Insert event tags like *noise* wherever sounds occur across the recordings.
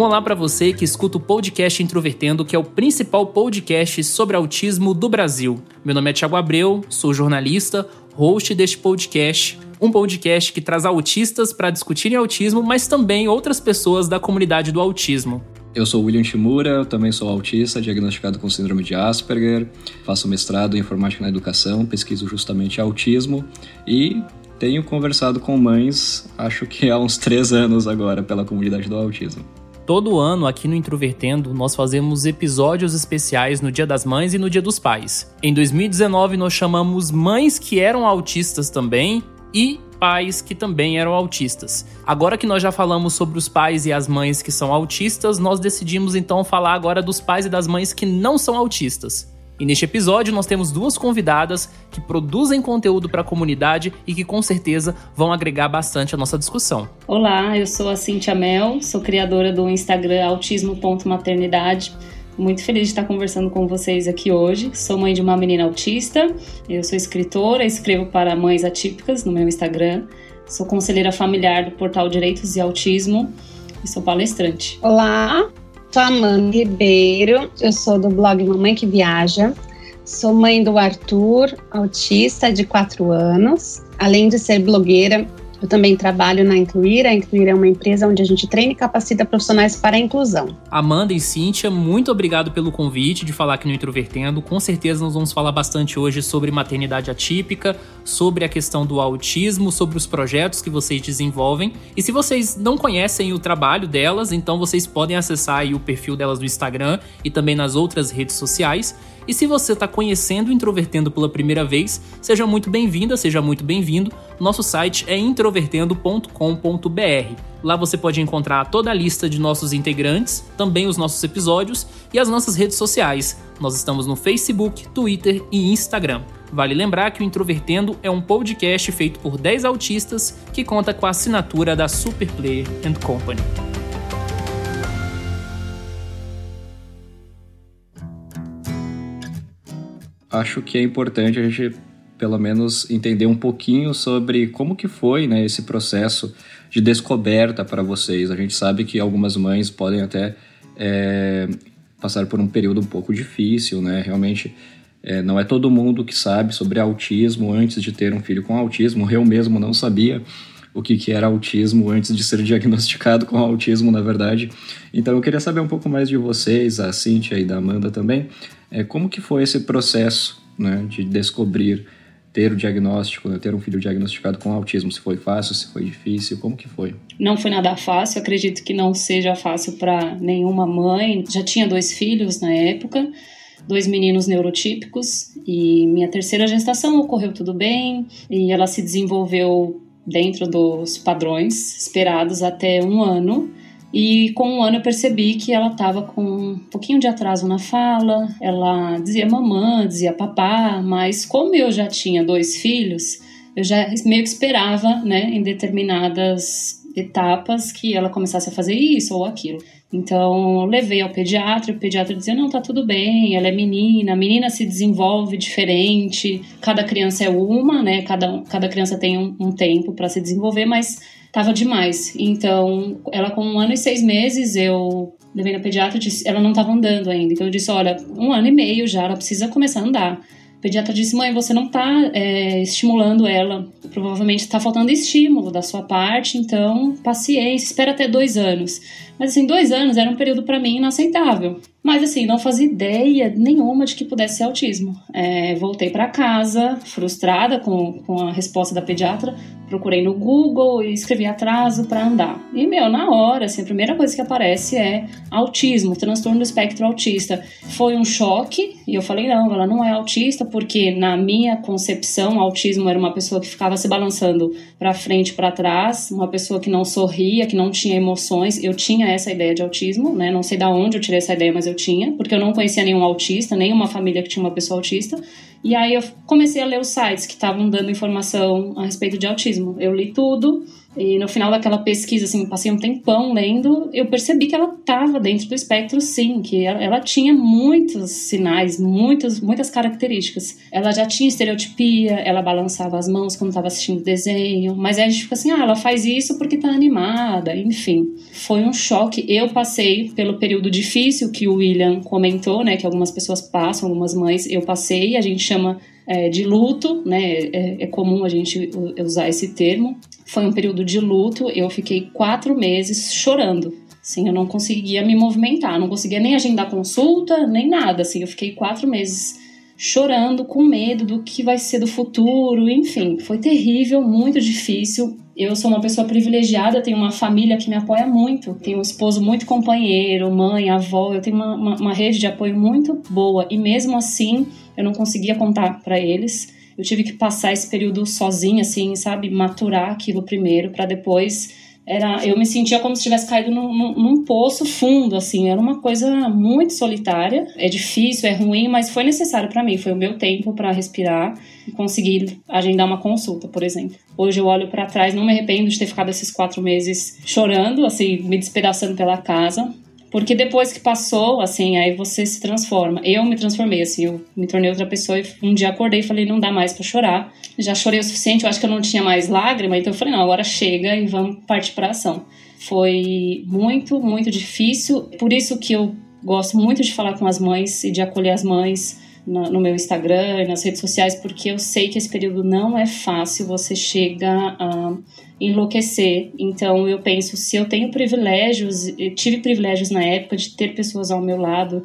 Um olá para você que escuta o podcast Introvertendo, que é o principal podcast sobre autismo do Brasil. Meu nome é Thiago Abreu, sou jornalista, host deste podcast. Um podcast que traz autistas para discutirem autismo, mas também outras pessoas da comunidade do autismo. Eu sou William Shimura, também sou autista, diagnosticado com síndrome de Asperger, faço mestrado em informática na educação, pesquiso justamente autismo e tenho conversado com mães, acho que há uns três anos agora, pela comunidade do autismo. Todo ano, aqui no Introvertendo, nós fazemos episódios especiais no Dia das Mães e no Dia dos Pais. Em 2019, nós chamamos mães que eram autistas também e pais que também eram autistas. Agora que nós já falamos sobre os pais e as mães que são autistas, nós decidimos então falar agora dos pais e das mães que não são autistas. E neste episódio nós temos duas convidadas que produzem conteúdo para a comunidade e que com certeza vão agregar bastante a nossa discussão. Olá, eu sou a Cintia Mel, sou criadora do Instagram autismo.maternidade. Muito feliz de estar conversando com vocês aqui hoje. Sou mãe de uma menina autista, eu sou escritora, escrevo para mães atípicas no meu Instagram. Sou conselheira familiar do portal Direitos e Autismo e sou palestrante. Olá, Sou Amanda Ribeiro, eu sou do blog Mamãe que Viaja. Sou mãe do Arthur, autista de 4 anos. Além de ser blogueira, eu também trabalho na Incluir. A Incluir é uma empresa onde a gente treina e capacita profissionais para a inclusão. Amanda e Cíntia, muito obrigado pelo convite de falar aqui no Introvertendo. Com certeza nós vamos falar bastante hoje sobre maternidade atípica, sobre a questão do autismo, sobre os projetos que vocês desenvolvem. E se vocês não conhecem o trabalho delas, então vocês podem acessar o perfil delas no Instagram e também nas outras redes sociais. E se você está conhecendo o Introvertendo pela primeira vez, seja muito bem-vinda, seja muito bem-vindo. Nosso site é introvertendo.com.br. Lá você pode encontrar toda a lista de nossos integrantes, também os nossos episódios e as nossas redes sociais. Nós estamos no Facebook, Twitter e Instagram. Vale lembrar que o Introvertendo é um podcast feito por 10 autistas que conta com a assinatura da Superplayer Company. Acho que é importante a gente pelo menos entender um pouquinho sobre como que foi né, esse processo de descoberta para vocês. A gente sabe que algumas mães podem até é, passar por um período um pouco difícil, né? Realmente é, não é todo mundo que sabe sobre autismo antes de ter um filho com autismo. Eu mesmo não sabia o que, que era autismo antes de ser *laughs* diagnosticado com autismo, na verdade. Então eu queria saber um pouco mais de vocês, a Cíntia e da Amanda também, é, como que foi esse processo né, de descobrir, ter o diagnóstico, né, ter um filho diagnosticado com autismo? Se foi fácil, se foi difícil, como que foi? Não foi nada fácil, acredito que não seja fácil para nenhuma mãe. Já tinha dois filhos na época, dois meninos neurotípicos e minha terceira gestação ocorreu tudo bem e ela se desenvolveu dentro dos padrões esperados até um ano. E com um ano eu percebi que ela estava com um pouquinho de atraso na fala, ela dizia mamã, dizia papá, mas como eu já tinha dois filhos, eu já meio que esperava, né, em determinadas etapas que ela começasse a fazer isso ou aquilo. Então, levei ao pediatra, o pediatra dizia: não, tá tudo bem, ela é menina, a menina se desenvolve diferente, cada criança é uma, né? Cada, cada criança tem um, um tempo para se desenvolver, mas tava demais. Então, ela com um ano e seis meses, eu levei na pediatra, disse, ela não tava andando ainda. Então, eu disse: olha, um ano e meio já, ela precisa começar a andar. O pediatra disse: mãe, você não está é, estimulando ela. Provavelmente está faltando estímulo da sua parte, então paciência, espera até dois anos. Mas assim, dois anos era um período para mim inaceitável. Mas assim, não fazia ideia nenhuma de que pudesse ser autismo. É, voltei para casa, frustrada com, com a resposta da pediatra, procurei no Google e escrevi atraso para andar. E, meu, na hora, assim, a primeira coisa que aparece é autismo, transtorno do espectro autista. Foi um choque e eu falei: não, ela não é autista, porque na minha concepção, autismo era uma pessoa que ficava se balançando para frente, para trás, uma pessoa que não sorria, que não tinha emoções. Eu tinha essa ideia de autismo, né? Não sei da onde eu tirei essa ideia, mas eu tinha, porque eu não conhecia nenhum autista, nenhuma família que tinha uma pessoa autista. E aí eu comecei a ler os sites que estavam dando informação a respeito de autismo. Eu li tudo, e no final daquela pesquisa, assim, passei um tempão lendo, eu percebi que ela estava dentro do espectro, sim, que ela, ela, tinha muitos sinais, muitas, muitas características. Ela já tinha estereotipia, ela balançava as mãos quando estava assistindo desenho, mas aí a gente fica assim, ah, ela faz isso porque está animada, enfim. Foi um choque. Eu passei pelo período difícil que o William comentou, né, que algumas pessoas passam, algumas mães, eu passei, a gente chama é, de luto, né? É, é, comum a gente usar esse termo. Foi um período de luto. Eu fiquei quatro meses chorando. Assim, eu não conseguia me movimentar, não conseguia nem agendar consulta, nem nada. Assim, eu fiquei quatro meses chorando, com medo do que vai ser do futuro, enfim, foi terrível, muito difícil. Eu sou uma pessoa privilegiada, tenho uma família que me apoia muito, tenho um esposo muito companheiro, mãe, avó, eu tenho uma, uma, uma rede de apoio muito boa e mesmo assim eu não conseguia contar para eles. Eu tive que passar esse período sozinha, assim, sabe, maturar aquilo primeiro para depois era eu me sentia como se tivesse caído num, num, num, poço fundo assim. Era uma coisa muito solitária. É difícil é ruim mas foi necessário para mim. Foi o meu tempo para respirar e conseguir agendar uma consulta por exemplo. Hoje eu olho para trás não me arrependo de ter ficado esses quatro meses chorando assim me despedaçando pela casa porque depois que passou, assim, aí você se transforma. Eu me transformei, assim, eu me tornei outra pessoa e um dia acordei e falei, não dá mais para chorar. Já chorei o suficiente, eu acho que eu não tinha mais lágrima, então eu falei, não, agora chega e vamos partir para ação. Foi muito, muito difícil. Por isso que eu gosto muito de falar com as mães e de acolher as mães no meu Instagram e nas redes sociais, porque eu sei que esse período não é fácil, você chega a enlouquecer. Então eu penso, se eu tenho privilégios, eu tive privilégios na época de ter pessoas ao meu lado,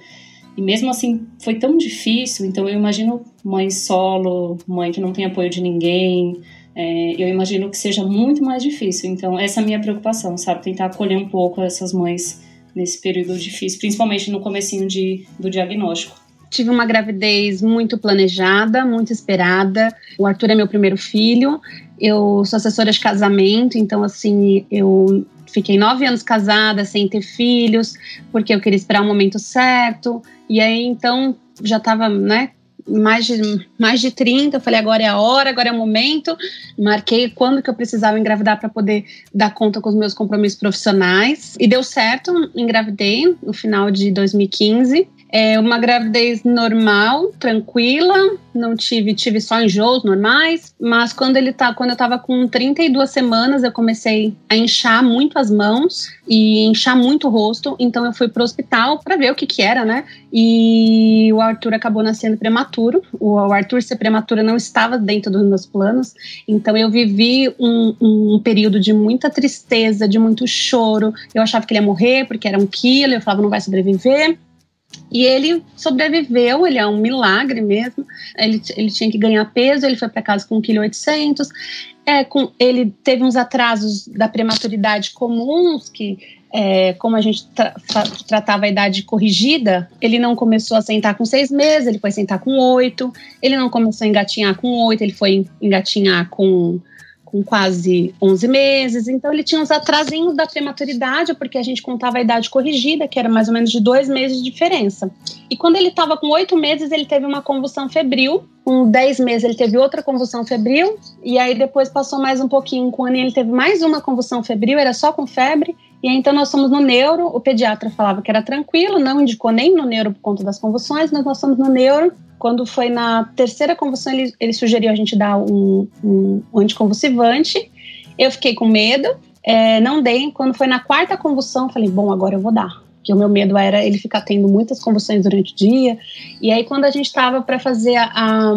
e mesmo assim foi tão difícil, então eu imagino mãe solo, mãe que não tem apoio de ninguém, é, eu imagino que seja muito mais difícil. Então essa é a minha preocupação, sabe? Tentar acolher um pouco essas mães nesse período difícil, principalmente no comecinho de, do diagnóstico. Tive uma gravidez muito planejada, muito esperada. O Arthur é meu primeiro filho. Eu sou assessora de casamento, então, assim, eu fiquei nove anos casada sem ter filhos, porque eu queria esperar o momento certo. E aí, então, já estava, né, mais de, mais de 30, eu falei, agora é a hora, agora é o momento. Marquei quando que eu precisava engravidar para poder dar conta com os meus compromissos profissionais. E deu certo, engravidei no final de 2015. É uma gravidez normal, tranquila, não tive, tive só enjoos normais, mas quando ele tá, quando eu tava com 32 semanas, eu comecei a inchar muito as mãos e inchar muito o rosto, então eu fui pro hospital para ver o que que era, né? E o Arthur acabou nascendo prematuro. O Arthur ser prematuro não estava dentro dos meus planos, então eu vivi um, um período de muita tristeza, de muito choro. Eu achava que ele ia morrer porque era um quilo, eu falava não vai sobreviver. E ele sobreviveu, ele é um milagre mesmo. Ele, ele tinha que ganhar peso, ele foi para casa com 1,8 kg. É, com, ele teve uns atrasos da prematuridade comuns, que é, como a gente tra tratava a idade corrigida, ele não começou a sentar com seis meses, ele foi sentar com oito. Ele não começou a engatinhar com oito, ele foi engatinhar com com quase 11 meses, então ele tinha uns atrasinhos da prematuridade, porque a gente contava a idade corrigida, que era mais ou menos de dois meses de diferença. E quando ele estava com oito meses, ele teve uma convulsão febril, com 10 meses ele teve outra convulsão febril, e aí depois passou mais um pouquinho, com um ano ele teve mais uma convulsão febril, era só com febre, e aí, então nós fomos no neuro, o pediatra falava que era tranquilo, não indicou nem no neuro por conta das convulsões, mas nós fomos no neuro, quando foi na terceira convulsão, ele, ele sugeriu a gente dar um, um, anticonvulsivante. Eu fiquei com medo, é, não dei. Quando foi na quarta convulsão, falei, bom, agora eu vou dar. Porque o meu medo era ele ficar tendo muitas convulsões durante o dia. E aí, quando a gente estava para fazer a, a,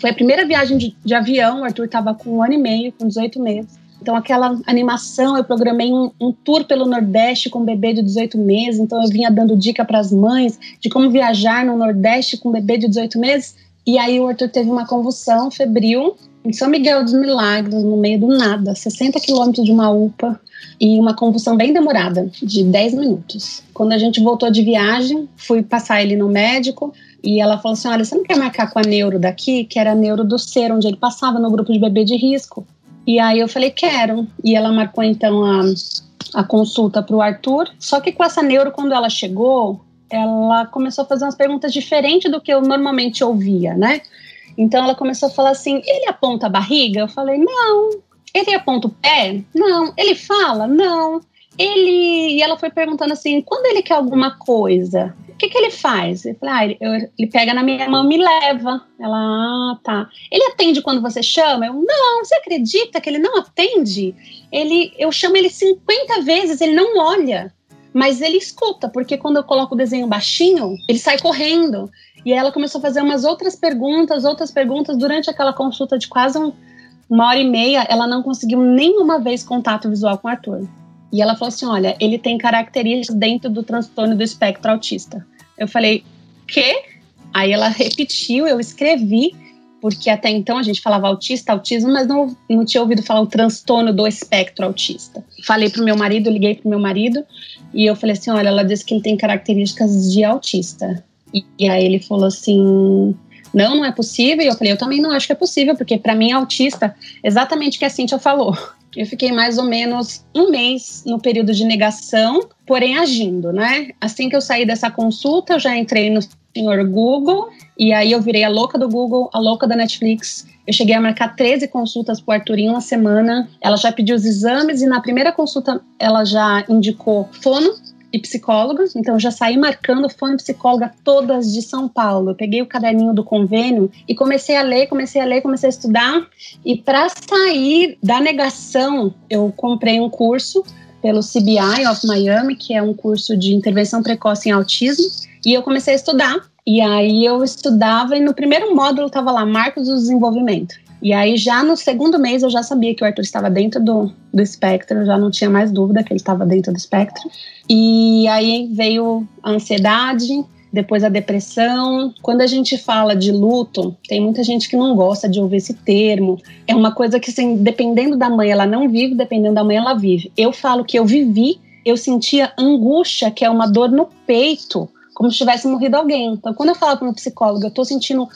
Foi a primeira viagem de, de avião, o Arthur estava com um ano e meio, com 18 meses. Então, aquela animação, eu programei um, um, tour pelo Nordeste com um bebê de 18 meses. Então, eu vinha dando dica para as mães de como viajar no Nordeste com um bebê de 18 meses. E aí, o Arthur teve uma convulsão febril em São Miguel dos Milagres, no meio do nada, 60 quilômetros de uma UPA, e uma convulsão bem demorada, de 10 minutos. Quando a gente voltou de viagem, fui passar ele no médico. E ela falou assim: Olha, você não quer marcar com a neuro daqui, que era a neuro do ser, onde ele passava no grupo de bebê de risco? E aí eu falei, quero. E ela marcou então a, a consulta para o Arthur. Só que com essa neuro, quando ela chegou, ela começou a fazer umas perguntas diferentes do que eu normalmente ouvia, né? Então ela começou a falar assim: ele aponta a barriga? Eu falei: não. Ele aponta o pé? Não. Ele fala? Não. Ele. E ela foi perguntando assim: quando ele quer alguma coisa, que, que ele faz? Falei: ah, ele, eu, ele pega na minha mão e me leva. Ela, ah, tá. Ele atende quando você chama? Eu, não. Você acredita que ele não atende? Ele, eu chamo ele 50 vezes, ele não olha mas ele escuta, porque quando eu coloco o desenho baixinho, ele sai correndo. E ela começou a fazer umas outras perguntas, outras perguntas durante aquela consulta de quase um, uma hora e meia. Ela não conseguiu nenhuma vez contato visual com o Arthur. E ela falou assim: olha, ele tem características dentro do transtorno do espectro autista. Eu falei, quê? Aí ela repetiu, eu escrevi, porque até então a gente falava autista, autismo, mas não, não tinha ouvido falar o transtorno do espectro autista. Falei pro meu marido, liguei pro meu marido, e eu falei assim: olha, ela disse que ele tem características de autista. E, e aí ele falou assim: não, não é possível. E eu falei: eu também não acho que é possível, porque para mim, autista, exatamente o que a Cintia falou. Eu fiquei mais ou menos um mês no período de negação, porém agindo, né? Assim que eu saí dessa consulta, eu já entrei no senhor Google, e aí eu virei a louca do Google, a louca da Netflix. Eu cheguei a marcar 13 consultas pro Arthur em uma semana. Ela já pediu os exames e na primeira consulta ela já indicou fono e psicólogos, então já saí marcando fono e psicóloga todas de São Paulo. Eu peguei o caderninho do convênio e comecei a ler, comecei a ler, comecei a estudar. E para sair da negação, eu comprei um curso pelo CBI of Miami, que é um curso de intervenção precoce em autismo, e eu comecei a estudar e aí eu estudava e no primeiro módulo estava lá, Marcos do Desenvolvimento. E aí já no segundo mês eu já sabia que o Arthur estava dentro do, do espectro, já não tinha mais dúvida que ele estava dentro do espectro. E aí veio a ansiedade, depois a depressão. Quando a gente fala de luto, tem muita gente que não gosta de ouvir esse termo. É uma coisa que, assim, dependendo da mãe, ela não vive, dependendo da mãe, ela vive. Eu falo que eu vivi, eu sentia angústia, que é uma dor no peito, como se tivesse morrido alguém. Então, quando eu falava para uma psicóloga, eu tô sentindo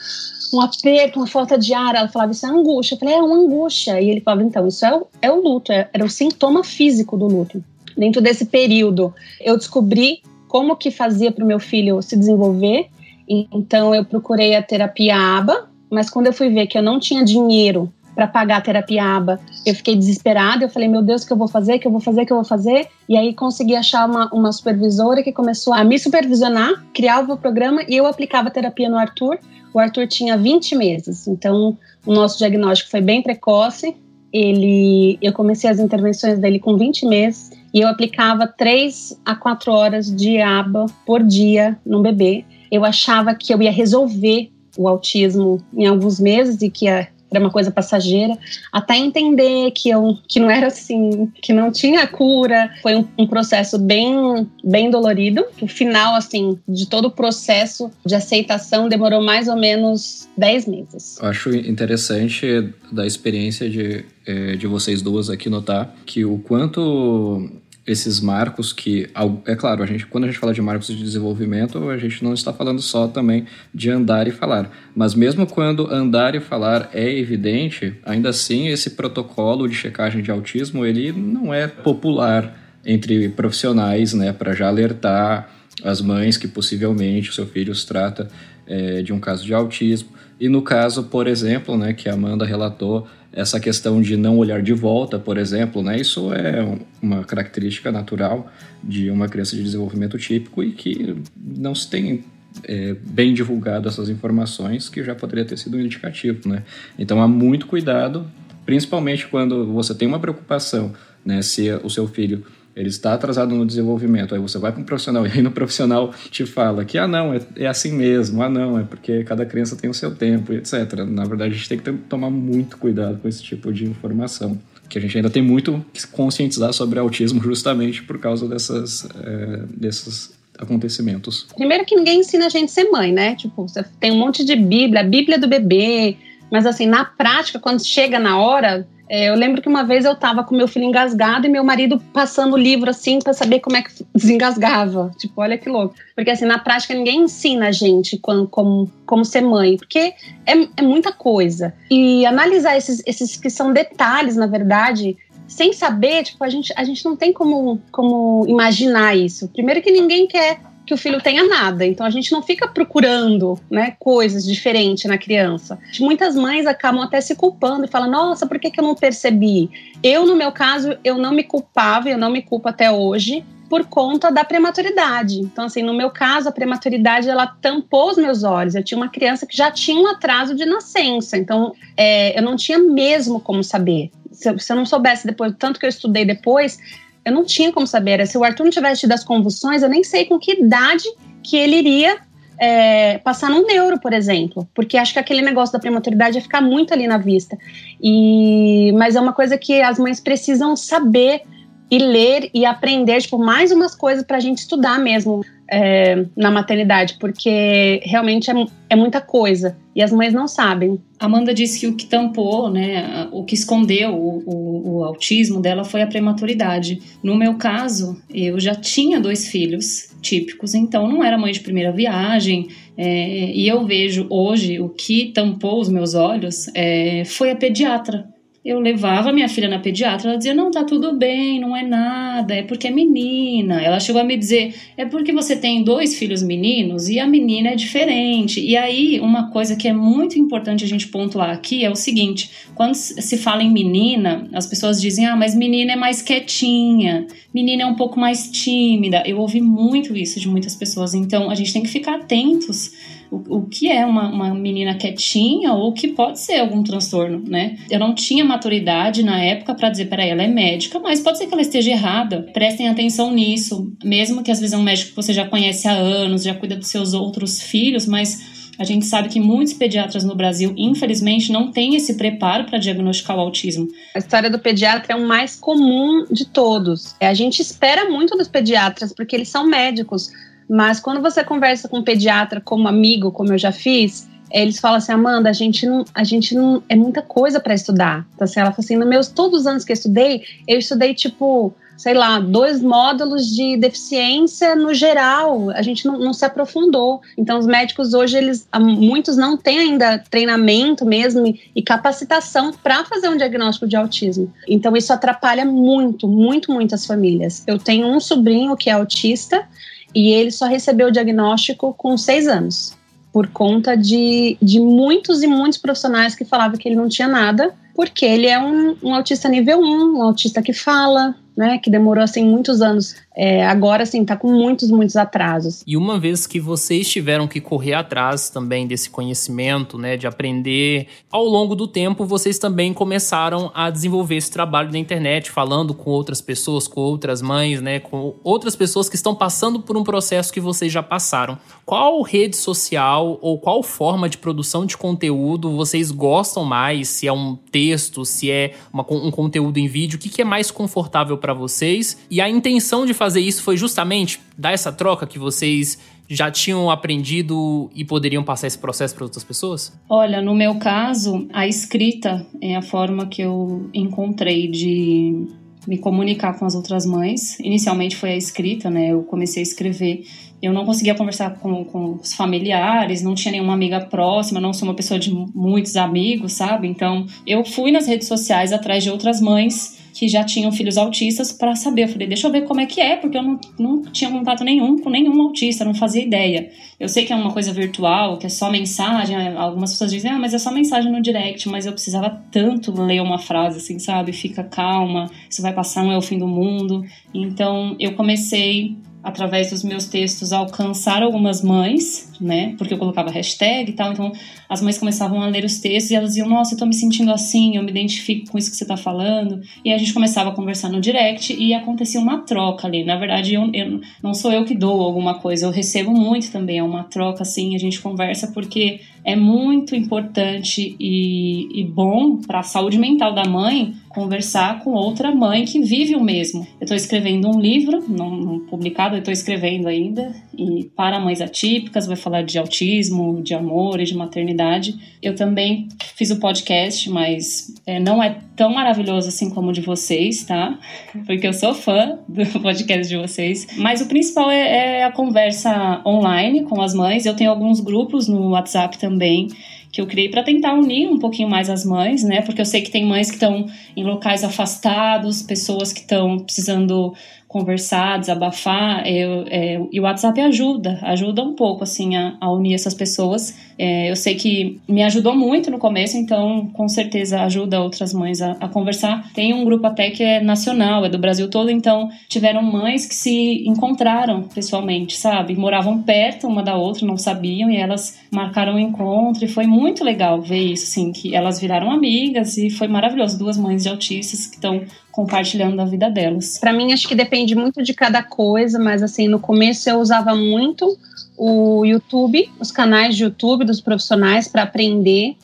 um aperto, uma falta de ar, ela falava, isso é angústia. Eu falei, é uma angústia. E ele falava, então, isso é o, é o luto, é, era o sintoma físico do luto. Dentro desse período, eu descobri como que fazia para o meu filho se desenvolver. Então, eu procurei a terapia ABA, mas quando eu fui ver que eu não tinha dinheiro para pagar a terapia ABA. Eu fiquei desesperada, eu falei, meu Deus, o que eu vou fazer, o que eu vou fazer, o que eu vou fazer? E aí consegui achar uma, uma supervisora que começou a me supervisionar, criava o programa e eu aplicava a terapia no Arthur. O Arthur tinha 20 meses, então o nosso diagnóstico foi bem precoce. Ele, eu comecei as intervenções dele com 20 meses e eu aplicava 3 a 4 horas de aba por dia no bebê. Eu achava que eu ia resolver o autismo em alguns meses e que ia era uma coisa passageira, até entender que eu que não era assim, que não tinha cura. Foi um, um processo bem bem dolorido. O final assim de todo o processo de aceitação demorou mais ou menos 10 meses. Acho interessante da experiência de, eh, de vocês duas aqui notar que o quanto esses marcos que, é claro, a gente, quando a gente fala de marcos de desenvolvimento, a gente não está falando só também de andar e falar. Mas mesmo quando andar e falar é evidente, ainda assim esse protocolo de checagem de autismo ele não é popular entre profissionais, né, para já alertar as mães que possivelmente o seu filho se trata é, de um caso de autismo. E no caso, por exemplo, né, que a Amanda relatou, essa questão de não olhar de volta, por exemplo, né, isso é uma característica natural de uma criança de desenvolvimento típico e que não se tem é, bem divulgado essas informações que já poderia ter sido um indicativo, né? Então há muito cuidado, principalmente quando você tem uma preocupação, né, se o seu filho ele está atrasado no desenvolvimento, aí você vai para um profissional *laughs* e aí no profissional te fala que, ah, não, é, é assim mesmo, ah, não, é porque cada criança tem o seu tempo, etc. Na verdade, a gente tem que tomar muito cuidado com esse tipo de informação que a gente ainda tem muito que conscientizar sobre autismo justamente por causa dessas, é, desses acontecimentos. Primeiro que ninguém ensina a gente a ser mãe, né? Tipo, você tem um monte de Bíblia, a Bíblia do bebê, mas assim, na prática, quando chega na hora, eu lembro que uma vez eu tava com meu filho engasgado e meu marido passando o livro assim para saber como é que *laughs* desengasgava. Tipo, olha que louco. Porque assim, na prática ninguém ensina a gente como, como, como ser mãe, porque é, é muita coisa. E analisar esses, esses que são detalhes, na verdade, sem saber, tipo, a gente, a gente não tem como, como imaginar isso. Primeiro que ninguém quer que o filho tenha nada. Então a gente não fica procurando, né, coisas diferentes na criança. Muitas mães acabam até se culpando e falam: "Nossa, por que, que eu não percebi?". Eu no meu caso, eu não me culpava, eu não me culpo até hoje por conta da prematuridade. Então, assim, no meu caso, a prematuridade ela tampou os meus olhos. Eu tinha uma criança que já tinha um atraso de nascença, então é, eu não tinha mesmo como saber. Se, se eu não soubesse depois, tanto que eu estudei depois, eu não tinha como saber. Se o Arthur não tivesse tido as convulsões, eu nem sei com que idade que ele iria é, passar num neuro, por exemplo, porque acho que aquele negócio da prematuridade ia ficar muito ali na vista. E, mas é uma coisa que as mães precisam saber e ler e aprender, tipo, mais umas coisas para a gente estudar mesmo é, na maternidade, porque realmente é, é, muita coisa e as mães não sabem. Amanda disse que o que tampou, né, o que escondeu o, o, o autismo dela foi a prematuridade. No meu caso, eu já tinha dois filhos típicos, então não era mãe de primeira viagem, é, e eu vejo hoje o que tampou os meus olhos é, foi a pediatra eu levava minha filha na pediatra, ela dizia: Não, tá tudo bem, não é nada, é porque é menina. Ela chegou a me dizer: É porque você tem dois filhos meninos e a menina é diferente. E aí, uma coisa que é muito importante a gente pontuar aqui é o seguinte: quando se fala em menina, as pessoas dizem: Ah, mas menina é mais quietinha, menina é um pouco mais tímida. Eu ouvi muito isso de muitas pessoas, então a gente tem que ficar atentos o, o que é uma, uma menina quietinha ou o que pode ser algum transtorno, né? Eu não tinha maturidade na época para dizer, peraí, ela é médica, mas pode ser que ela esteja errada. Prestem atenção nisso, mesmo que às vezes é um médico que você já conhece há anos, já cuida dos seus outros filhos, mas a gente sabe que muitos pediatras no Brasil, infelizmente, não têm esse preparo para diagnosticar o autismo. A história do pediatra é o mais comum de todos. A gente espera muito dos pediatras, porque eles são médicos. Mas quando você conversa com um pediatra como amigo, como eu já fiz, eles falam assim, Amanda, a gente não, a gente não é muita coisa para estudar. Então, assim, ela fala assim, nos meus todos os anos que eu estudei, eu estudei tipo, sei lá, dois módulos de deficiência no geral. A gente não, não se aprofundou. Então, os médicos hoje, eles, muitos não têm ainda treinamento mesmo e capacitação para fazer um diagnóstico de autismo. Então, isso atrapalha muito, muito, muito as famílias. Eu tenho um sobrinho que é autista e ele só recebeu o diagnóstico com seis anos, por conta de, de muitos e muitos profissionais que falavam que ele não tinha nada, porque ele é um, um autista nível 1, um autista que fala, né, que demorou assim muitos anos é, agora, assim, tá com muitos, muitos atrasos. E uma vez que vocês tiveram que correr atrás também desse conhecimento, né, de aprender, ao longo do tempo vocês também começaram a desenvolver esse trabalho na internet, falando com outras pessoas, com outras mães, né, com outras pessoas que estão passando por um processo que vocês já passaram. Qual rede social ou qual forma de produção de conteúdo vocês gostam mais? Se é um texto, se é uma, um conteúdo em vídeo, o que, que é mais confortável para vocês? E a intenção de fazer isso foi justamente dar essa troca que vocês já tinham aprendido e poderiam passar esse processo para outras pessoas? Olha, no meu caso, a escrita é a forma que eu encontrei de me comunicar com as outras mães. Inicialmente foi a escrita, né? Eu comecei a escrever. Eu não conseguia conversar com, com os familiares, não tinha nenhuma amiga próxima, não sou uma pessoa de muitos amigos, sabe? Então, eu fui nas redes sociais atrás de outras mães que já tinham filhos autistas para saber. Eu falei, deixa eu ver como é que é, porque eu não, não tinha contato nenhum com nenhum autista, não fazia ideia. Eu sei que é uma coisa virtual, que é só mensagem. Algumas pessoas dizem, ah, mas é só mensagem no direct. Mas eu precisava tanto ler uma frase assim, sabe? Fica calma, isso vai passar, não é o fim do mundo. Então eu comecei através dos meus textos, alcançar algumas mães, né? Porque eu colocava hashtag e tal, então as mães começavam a ler os textos e elas diziam: Nossa, eu tô me sentindo assim, eu me identifico com isso que você tá falando. E a gente começava a conversar no direct e acontecia uma troca ali. Na verdade, eu, eu não sou eu que dou alguma coisa, eu recebo muito também. É uma troca assim, a gente conversa porque é muito importante e, e bom para a saúde mental da mãe conversar com outra mãe que vive o mesmo. Eu estou escrevendo um livro, não, não publicado, eu estou escrevendo ainda, e para mães atípicas, vai falar de autismo, de amor e de maternidade. Eu também fiz o podcast, mas é, não é tão maravilhoso assim como o de vocês, tá? *laughs* Porque eu sou fã do *laughs* podcast de vocês. Mas o principal é, é a conversa online com as mães. Eu tenho alguns grupos no WhatsApp também que eu criei para tentar unir um pouquinho mais as mães, né? Porque eu sei que tem mães que estão em locais afastados, pessoas que estão precisando conversar, desabafar, eu, é, e o WhatsApp ajuda, ajuda um pouco, assim, a, a unir essas pessoas. É, eu sei que me ajudou muito no começo, então com certeza ajuda outras mães a, a, conversar. Tem um grupo até que é nacional, é do Brasil todo, então tiveram mães que se encontraram pessoalmente, sabe? Moravam perto uma da outra, não sabiam, e elas marcaram um encontro, e foi muito legal ver isso, assim, que elas viraram amigas, e foi maravilhoso. Duas mães de autistas que estão compartilhando da vida delas. Para mim, acho que depende muito de cada coisa, mas assim, no começo eu usava muito o YouTube, os canais de YouTube dos profissionais para aprender.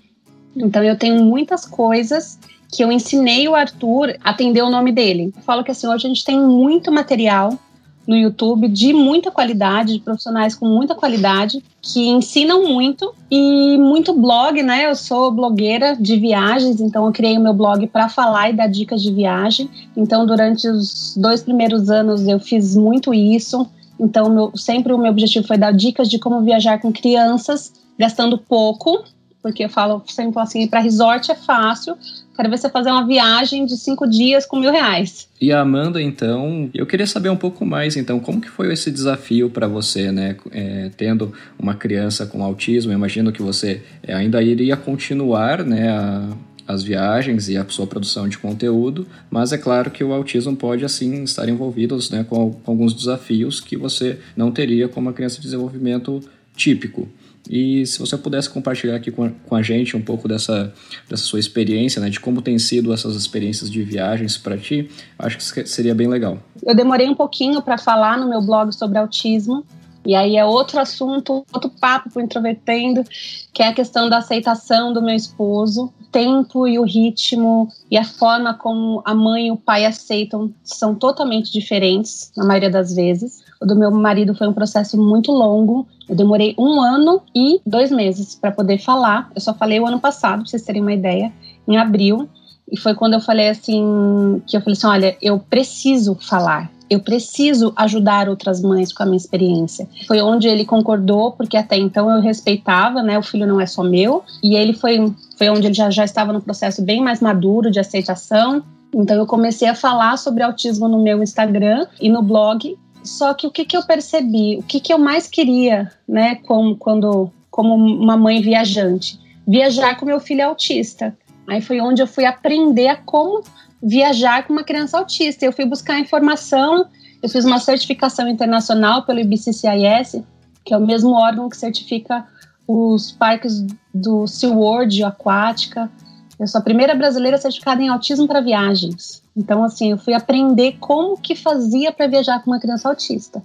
Então eu tenho muitas coisas que eu ensinei o Arthur a atender o nome dele. Eu falo que assim, hoje a gente tem muito material no YouTube de muita qualidade, de profissionais com muita qualidade, que ensinam muito e muito blog, né? Eu sou blogueira de viagens, então eu criei o meu blog para falar e dar dicas de viagem. Então, durante os dois primeiros anos, eu fiz muito isso. Então, meu, sempre o meu objetivo foi dar dicas de como viajar com crianças, gastando pouco, porque eu falo sempre assim, para resort é fácil, Quero ver você fazer uma viagem de cinco dias com mil reais. E a Amanda, então, eu queria saber um pouco mais, então, como que foi esse desafio para você, né? É, tendo uma criança com autismo, imagino que você é, ainda iria continuar, né? A, as viagens e a sua produção de conteúdo, mas é claro que o autismo pode assim estar envolvido né, com, com alguns desafios que você não teria com uma criança de desenvolvimento típico. E se você pudesse compartilhar aqui com a, com a gente um pouco dessa, dessa sua experiência, né, de como tem sido essas experiências de viagens para ti, acho que seria bem legal. Eu demorei um pouquinho para falar no meu blog sobre autismo, e aí é outro assunto, outro papo para introvertendo, que é a questão da aceitação do meu esposo. O tempo e o ritmo e a forma como a mãe e o pai aceitam são totalmente diferentes, na maioria das vezes. O do meu marido foi um processo muito longo. Eu demorei um ano e dois meses para poder falar. Eu só falei o ano passado, para vocês terem uma ideia, em abril. E foi quando eu falei assim, que eu falei assim, olha, eu preciso falar. Eu preciso ajudar outras mães com a minha experiência. Foi onde ele concordou, porque até então eu respeitava, né? O filho não é só meu. E ele foi, foi onde ele já, já estava no processo bem mais maduro de aceitação. Então eu comecei a falar sobre autismo no meu Instagram e no blog só que o que, que eu percebi, o que, que eu mais queria, né, como, quando, como uma mãe viajante? Viajar com meu filho autista. Aí foi onde eu fui aprender a como viajar com uma criança autista. Eu fui buscar informação, eu fiz uma certificação internacional pelo IBCCIS, que é o mesmo órgão que certifica os parques do SeaWorld aquática. Eu sou a primeira brasileira certificada em autismo para viagens. Então, assim, eu fui aprender como que fazia para viajar com uma criança autista.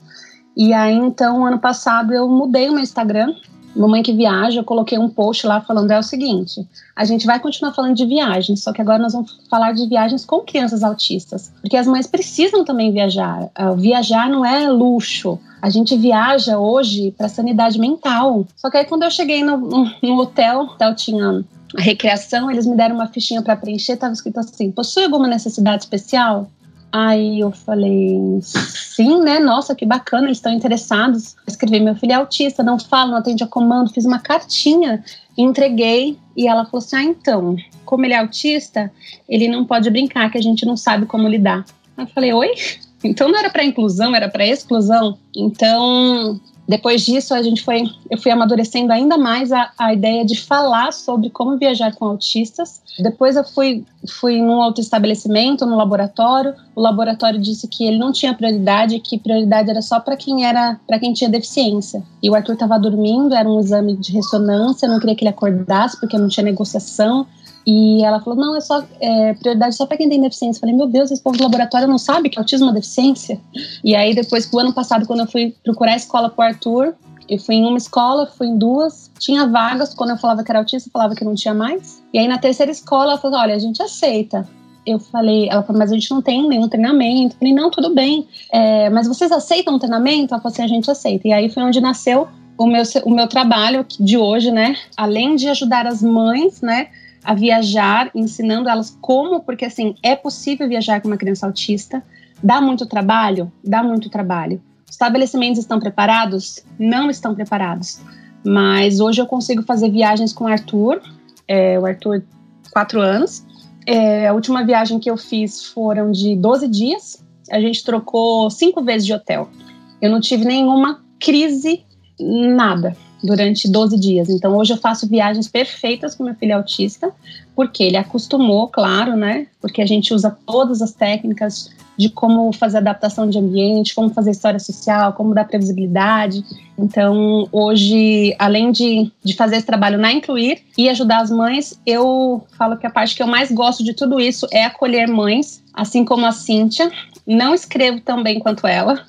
E aí, então, ano passado eu mudei o meu Instagram, Mamãe que Viaja, eu coloquei um post lá falando é o seguinte: a gente vai continuar falando de viagens, só que agora nós vamos falar de viagens com crianças autistas, porque as mães precisam também viajar. Uh, viajar não é luxo. A gente viaja hoje para sanidade mental. Só que aí quando eu cheguei no, no, no hotel, hotel tinha a recreação, eles me deram uma fichinha para preencher, estava escrito assim: possui alguma necessidade especial? Aí eu falei, sim, né? Nossa, que bacana, eles estão interessados. Escrevi, meu filho é autista, não fala, não atende a comando. Fiz uma cartinha, entreguei e ela falou assim: ah, então, como ele é autista, ele não pode brincar, que a gente não sabe como lidar. Aí eu falei, oi? *laughs* Então não era para inclusão, era para exclusão. Então depois disso, a gente foi, eu fui amadurecendo ainda mais a, a ideia de falar sobre como viajar com autistas. Depois eu fui, fui num outro estabelecimento, no laboratório. O laboratório disse que ele não tinha prioridade, que prioridade era só para quem era, para quem tinha deficiência. E o Arthur estava dormindo, era um exame de ressonância, não queria que ele acordasse porque não tinha negociação. E ela falou: não, é só é, prioridade só para quem tem deficiência. Eu falei: meu Deus, esse povo do laboratório não sabe que autismo é deficiência. E aí, depois, o ano passado, quando eu fui procurar a escola para o Arthur, eu fui em uma escola, fui em duas, tinha vagas. Quando eu falava que era autista, falava que não tinha mais. E aí, na terceira escola, ela falou: olha, a gente aceita. Eu falei, ela falou, mas a gente não tem nenhum treinamento. Eu falei, não, tudo bem. É, mas vocês aceitam o treinamento? Ela falou assim, a gente aceita. E aí foi onde nasceu o meu, o meu trabalho de hoje, né? Além de ajudar as mães, né? A viajar, ensinando elas como, porque assim, é possível viajar com uma criança autista. Dá muito trabalho? Dá muito trabalho. Os estabelecimentos estão preparados? Não estão preparados. Mas hoje eu consigo fazer viagens com o Arthur, é, o Arthur, quatro anos. É, a última viagem que eu fiz foram de 12 dias. a gente trocou cinco vezes de hotel. Eu não tive nenhuma crise, nada, durante 12 dias. Então, hoje eu faço viagens perfeitas com meu filho autista, porque ele acostumou, claro, né? Porque a gente usa todas as técnicas de como fazer adaptação de ambiente, como fazer história social, como dar previsibilidade. Então, hoje, além de, de fazer esse trabalho na Incluir e ajudar as mães, eu falo que a parte que eu mais gosto de tudo isso é acolher mães, assim como a Cíntia. Não escrevo tão bem quanto ela,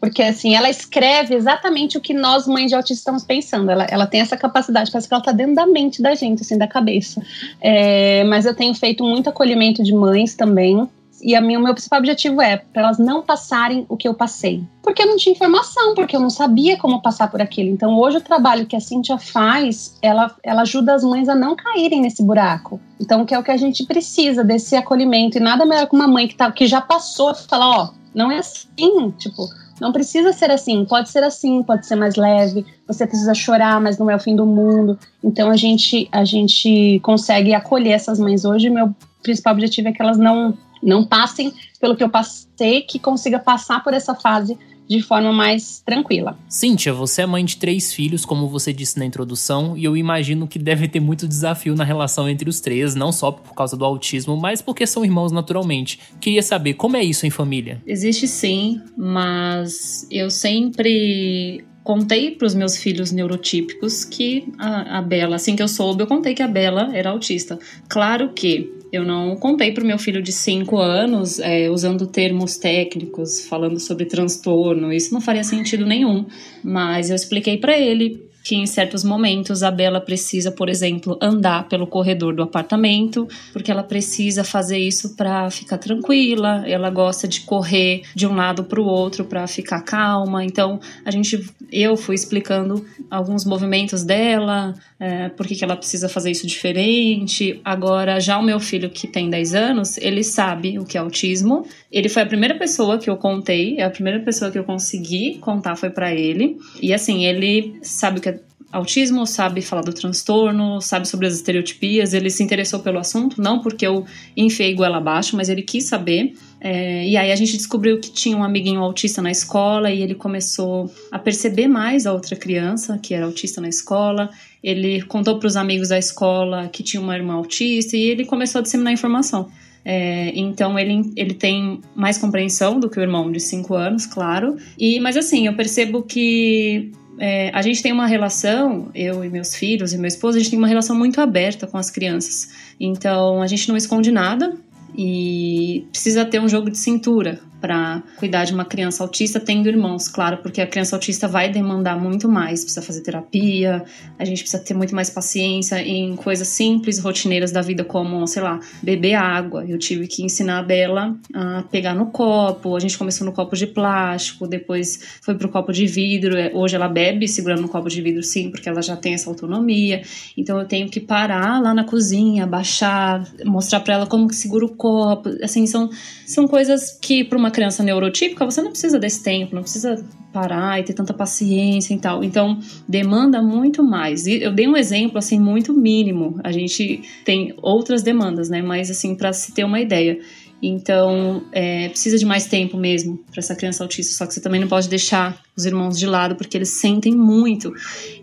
porque assim, ela escreve exatamente o que nós, mães de autistas, estamos pensando. Ela, ela tem essa capacidade, parece que ela está dentro da mente da gente, assim, da cabeça. É, mas eu tenho feito muito acolhimento de mães também. E a minha, o meu principal objetivo é para elas não passarem o que eu passei. Porque eu não tinha informação, porque eu não sabia como passar por aquilo. Então, hoje, o trabalho que a Cintia faz, ela, ela ajuda as mães a não caírem nesse buraco. Então, que é o que a gente precisa, desse acolhimento. E nada melhor que uma mãe que, tá, que já passou, falar: ó, não é assim, tipo, não precisa ser assim, pode ser assim, pode ser mais leve. Você precisa chorar, mas não é o fim do mundo. Então a gente a gente consegue acolher essas mães hoje. Meu principal objetivo é que elas não não passem pelo que eu passei, que consiga passar por essa fase de forma mais tranquila. Cíntia, você é mãe de três filhos, como você disse na introdução, e eu imagino que deve ter muito desafio na relação entre os três, não só por causa do autismo, mas porque são irmãos naturalmente. Queria saber como é isso em família. Existe sim, mas eu sempre contei para os meus filhos neurotípicos que a, a Bela, assim que eu soube, eu contei que a Bela era autista. Claro que eu não contei para o meu filho de 5 anos é, usando termos técnicos, falando sobre transtorno. Isso não faria sentido nenhum. Mas eu expliquei para ele que em certos momentos a Bela precisa, por exemplo, andar pelo corredor do apartamento, porque ela precisa fazer isso para ficar tranquila, ela gosta de correr de um lado para o outro para ficar calma. Então, a gente eu fui explicando alguns movimentos dela, é, por que ela precisa fazer isso diferente. Agora, já o meu filho que tem 10 anos, ele sabe o que é autismo. Ele foi a primeira pessoa que eu contei, é a primeira pessoa que eu consegui contar foi para ele. E assim, ele sabe o que é autismo, sabe falar do transtorno, sabe sobre as estereotipias. Ele se interessou pelo assunto, não porque eu enfiei goela abaixo, mas ele quis saber. É, e aí a gente descobriu que tinha um amiguinho autista na escola e ele começou a perceber mais a outra criança que era autista na escola. Ele contou para os amigos da escola que tinha uma irmã autista e ele começou a disseminar informação. É, então ele, ele tem mais compreensão do que o irmão de 5 anos, claro. E mas assim, eu percebo que é, a gente tem uma relação, eu e meus filhos e meu esposo, a gente tem uma relação muito aberta com as crianças. Então a gente não esconde nada e precisa ter um jogo de cintura para cuidar de uma criança autista tendo irmãos, claro, porque a criança autista vai demandar muito mais, precisa fazer terapia, a gente precisa ter muito mais paciência em coisas simples, rotineiras da vida, como, sei lá, beber água. Eu tive que ensinar a Bela a pegar no copo, a gente começou no copo de plástico, depois foi pro copo de vidro, é, hoje ela bebe segurando no copo de vidro sim, porque ela já tem essa autonomia, então eu tenho que parar lá na cozinha, baixar, mostrar para ela como que segura o copo, assim, são, são coisas que para uma criança neurotípica, você não precisa desse tempo, não precisa parar e ter tanta paciência e tal. Então, demanda muito mais. E eu dei um exemplo assim muito mínimo. A gente tem outras demandas, né? Mas assim, para se ter uma ideia. Então, é, precisa de mais tempo mesmo para essa criança autista. Só que você também não pode deixar os irmãos de lado, porque eles sentem muito.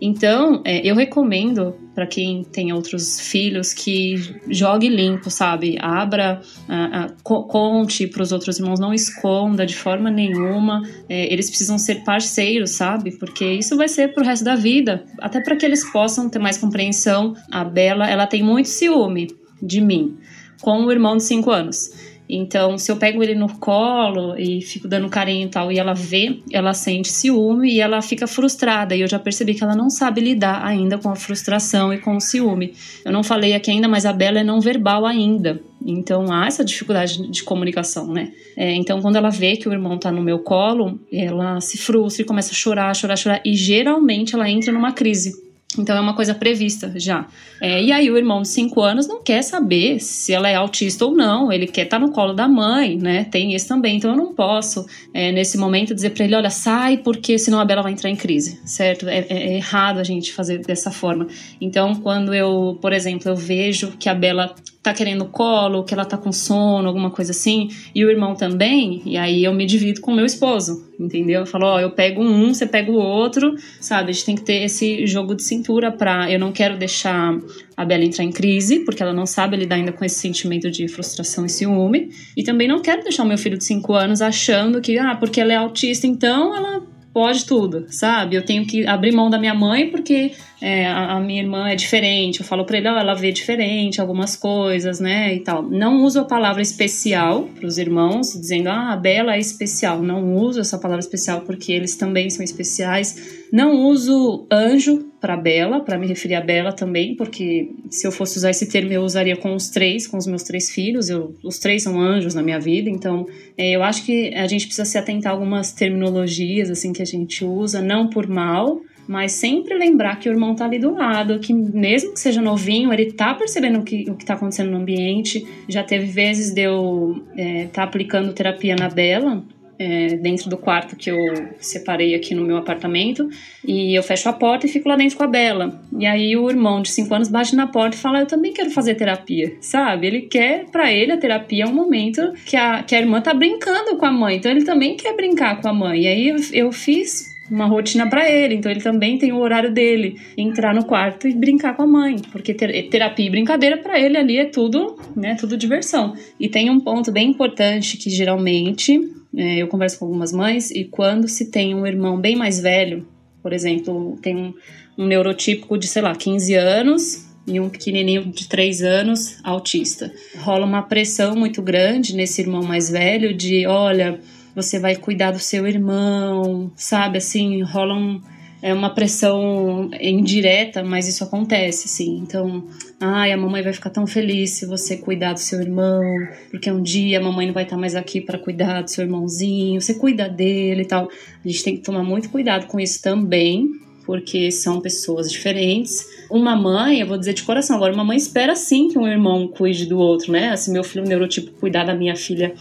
Então, é, eu recomendo para quem tem outros filhos que jogue limpo, sabe? Abra, a, a, conte para os outros irmãos, não esconda de forma nenhuma. É, eles precisam ser parceiros, sabe? Porque isso vai ser pro resto da vida. Até para que eles possam ter mais compreensão. A Bela, ela tem muito ciúme de mim, com o irmão de 5 anos. Então, se eu pego ele no colo e fico dando carinho e tal, e ela vê, ela sente ciúme e ela fica frustrada. E eu já percebi que ela não sabe lidar ainda com a frustração e com o ciúme. Eu não falei aqui ainda, mas a Bela é não verbal ainda. Então há essa dificuldade de comunicação, né? É, então quando ela vê que o irmão tá no meu colo, ela se frustra e começa a chorar, chorar, chorar. E geralmente ela entra numa crise Então é uma coisa prevista já. É, e aí o irmão de 5 anos não quer saber se ela é autista ou não, ele quer estar tá no colo da mãe, né? Tem isso também. Então eu não posso, é, nesse momento, dizer para ele: olha, sai, porque senão a Bela vai entrar em crise, certo? É, é, é, errado a gente fazer dessa forma. Então, quando eu, por exemplo, eu vejo que a Bela tá querendo colo, que ela tá com sono, alguma coisa assim, e o irmão também, e aí eu me divido com o meu esposo, entendeu? Eu falo, ó, eu pego um, você pega o outro, sabe? A gente tem que ter esse jogo de cintura pra. Eu não quero deixar a Bela entrar em crise, porque ela não sabe lidar ainda com esse sentimento de frustração e ciúme, e também não quero deixar o meu filho de 5 anos achando que, ah, porque ela é autista, então ela pode tudo, sabe? Eu tenho que abrir mão da minha mãe porque é, a, a, minha irmã é diferente. Eu falo pra ele, ela vê diferente algumas coisas, né? E tal. Não uso a palavra especial pros irmãos, dizendo, ah, a Bela é especial. Não uso essa palavra especial porque eles também são especiais. Não uso anjo para Bela, para me referir a Bela também, porque se eu fosse usar esse termo eu usaria com os três, com os meus três filhos. Eu, os três são anjos na minha vida, então é, eu acho que a gente precisa se atentar a algumas terminologias assim que a gente usa, não por mal, mas sempre lembrar que o irmão tá ali do lado, que mesmo que seja novinho, ele tá percebendo o que, o que tá acontecendo no ambiente. Já teve vezes de eu é, tá aplicando terapia na Bela, é, dentro do quarto que eu separei aqui no meu apartamento e eu fecho a porta e fico lá dentro com a Bela. E aí o irmão de 5 anos bate na porta e fala: Eu também quero fazer terapia, sabe? Ele quer, para ele, a terapia é um momento que a, que a irmã tá brincando com a mãe, então ele também quer brincar com a mãe. E aí eu, eu fiz uma rotina para ele, então ele também tem o horário dele, entrar no quarto e brincar com a mãe, porque terapia e brincadeira para ele ali é tudo, né, tudo diversão. E tem um ponto bem importante que geralmente é, eu converso com algumas mães e quando se tem um irmão bem mais velho, por exemplo, tem um, um neurotípico de, sei lá, 15 anos e um pequenininho de 3 anos autista. Rola uma pressão muito grande nesse irmão mais velho de, olha, você vai cuidar do seu irmão, sabe? Assim, rola um, é uma pressão indireta, mas isso acontece, assim. Então, ai, a mamãe vai ficar tão feliz se você cuidar do seu irmão, porque um dia a mamãe não vai estar mais aqui para cuidar do seu irmãozinho, você cuida dele e tal. A gente tem que tomar muito cuidado com isso também, porque são pessoas diferentes. Uma mãe, eu vou dizer de coração, agora uma mãe espera sim que um irmão cuide do outro, né? Assim, meu filho neurotipo cuidar da minha filha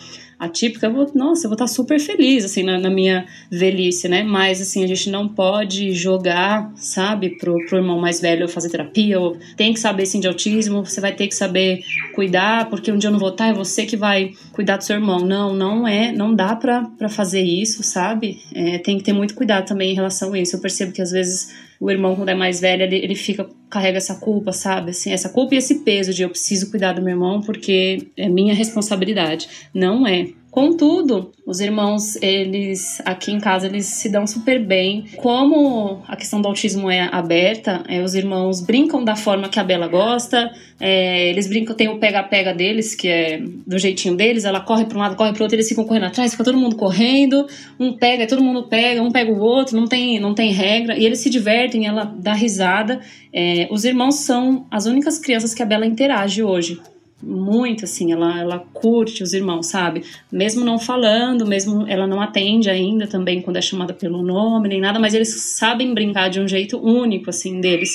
atípica, eu vou, nossa, eu vou estar super feliz, assim, na, na, minha velhice, né? Mas, assim, a gente não pode jogar, sabe, pro, pro irmão mais velho fazer terapia, ou tem que saber, sim, de autismo, você vai ter que saber cuidar, porque um dia eu não vou estar, é você que vai cuidar do seu irmão. Não, não é, não dá pra, pra fazer isso, sabe? É, tem que ter muito cuidado também em relação a isso. Eu percebo que, às vezes, o irmão, quando é mais velho, ele, ele fica, carrega essa culpa, sabe? Assim, essa culpa e esse peso de eu preciso cuidar do meu irmão porque é minha responsabilidade. Não é. Contudo, os irmãos, eles aqui em casa, eles se dão super bem. Como a questão do autismo é aberta, é, os irmãos brincam da forma que a Bela gosta, é, eles brincam, tem o pega-pega deles, que é do jeitinho deles, ela corre para um lado, corre para outro, eles ficam correndo atrás, fica todo mundo correndo, um pega, todo mundo pega, um pega o outro, não tem, não tem regra, e eles se divertem, ela dá risada. É, os irmãos são as únicas crianças que a Bela interage hoje muito assim, ela, ela curte os irmãos, sabe? Mesmo não falando, mesmo ela não atende ainda também quando é chamada pelo nome nem nada, mas eles sabem brincar de um jeito único assim deles.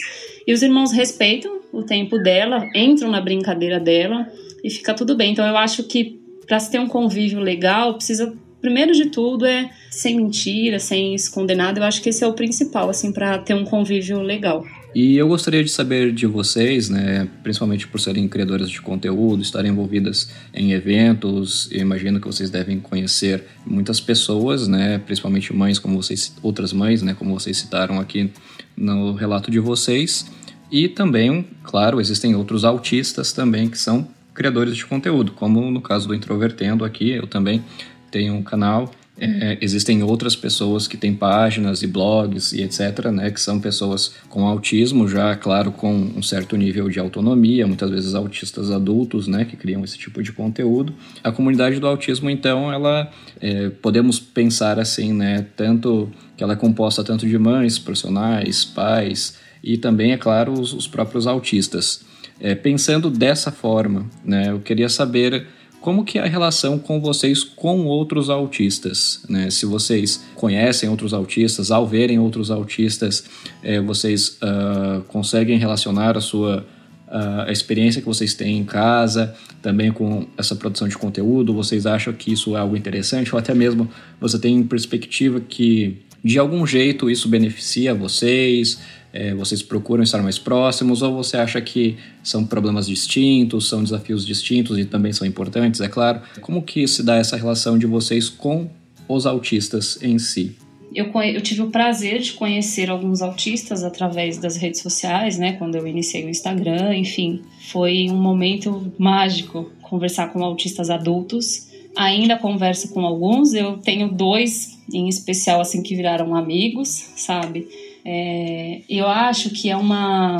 E os irmãos respeitam o tempo dela, entram na brincadeira dela e fica tudo bem. Então eu acho que para se ter um convívio legal, precisa primeiro de tudo é sem mentira, sem esconder nada. Eu acho que esse é o principal assim para ter um convívio legal. E eu gostaria de saber de vocês, né, principalmente por serem criadoras de conteúdo, estarem envolvidas em eventos, imagino que vocês devem conhecer muitas pessoas, né, principalmente mães como vocês, outras mães, né, como vocês citaram aqui no relato de vocês. E também, claro, existem outros autistas também que são criadores de conteúdo, como no caso do Introvertendo aqui, eu também tenho um canal é, existem outras pessoas que têm páginas e blogs e etc., né, que são pessoas com autismo, já, claro, com um certo nível de autonomia, muitas vezes autistas adultos, né, que criam esse tipo de conteúdo. A comunidade do autismo, então, ela, é, podemos pensar assim, né, tanto que ela é composta tanto de mães, profissionais, pais e também, é claro, os, os próprios autistas. É, pensando dessa forma, né, eu queria saber como que é a relação com vocês com outros autistas, né? Se vocês conhecem outros autistas, ao verem outros autistas, é, vocês uh, conseguem relacionar a sua a experiência que vocês têm em casa, também com essa produção de conteúdo, vocês acham que isso é algo interessante? Ou até mesmo você tem perspectiva que de algum jeito isso beneficia vocês, é, vocês procuram estar mais próximos ou você acha que são problemas distintos, são desafios distintos e também são importantes, é claro. Como que se dá essa relação de vocês com os autistas em si? Eu, eu, tive o prazer de conhecer alguns autistas através das redes sociais, né? Quando eu iniciei o Instagram, enfim, foi um momento mágico conversar com autistas adultos. Ainda converso com alguns, eu tenho dois em especial assim que viraram amigos, sabe? É, eu acho que é uma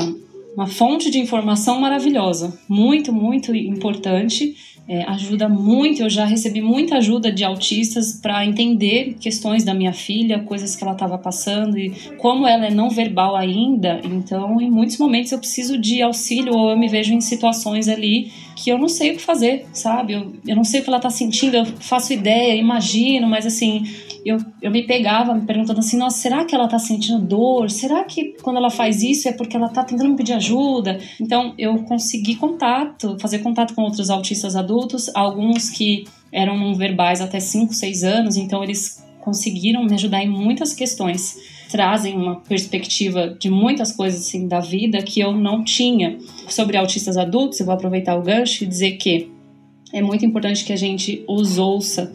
uma fonte de informação maravilhosa, muito, muito importante é, ajuda muito. Eu já recebi muita ajuda de autistas para entender questões da minha filha, coisas que ela estava passando e como ela é não verbal ainda. Então, em muitos momentos eu preciso de auxílio ou eu me vejo em situações ali que eu não sei o que fazer, sabe? Eu, eu não sei o que ela está sentindo, eu faço ideia, imagino, mas assim, eu, eu me pegava me perguntando assim: nossa, será que ela tá sentindo dor? Será que quando ela faz isso é porque ela tá tentando me pedir ajuda? Então eu consegui contato, fazer contato com outros autistas adultos, alguns que eram não verbais até 5, 6 anos, então eles conseguiram me ajudar em muitas questões. Trazem uma perspectiva de muitas coisas assim da vida que eu não tinha. Sobre autistas adultos, eu vou aproveitar o gancho e dizer que é muito importante que a gente os ouça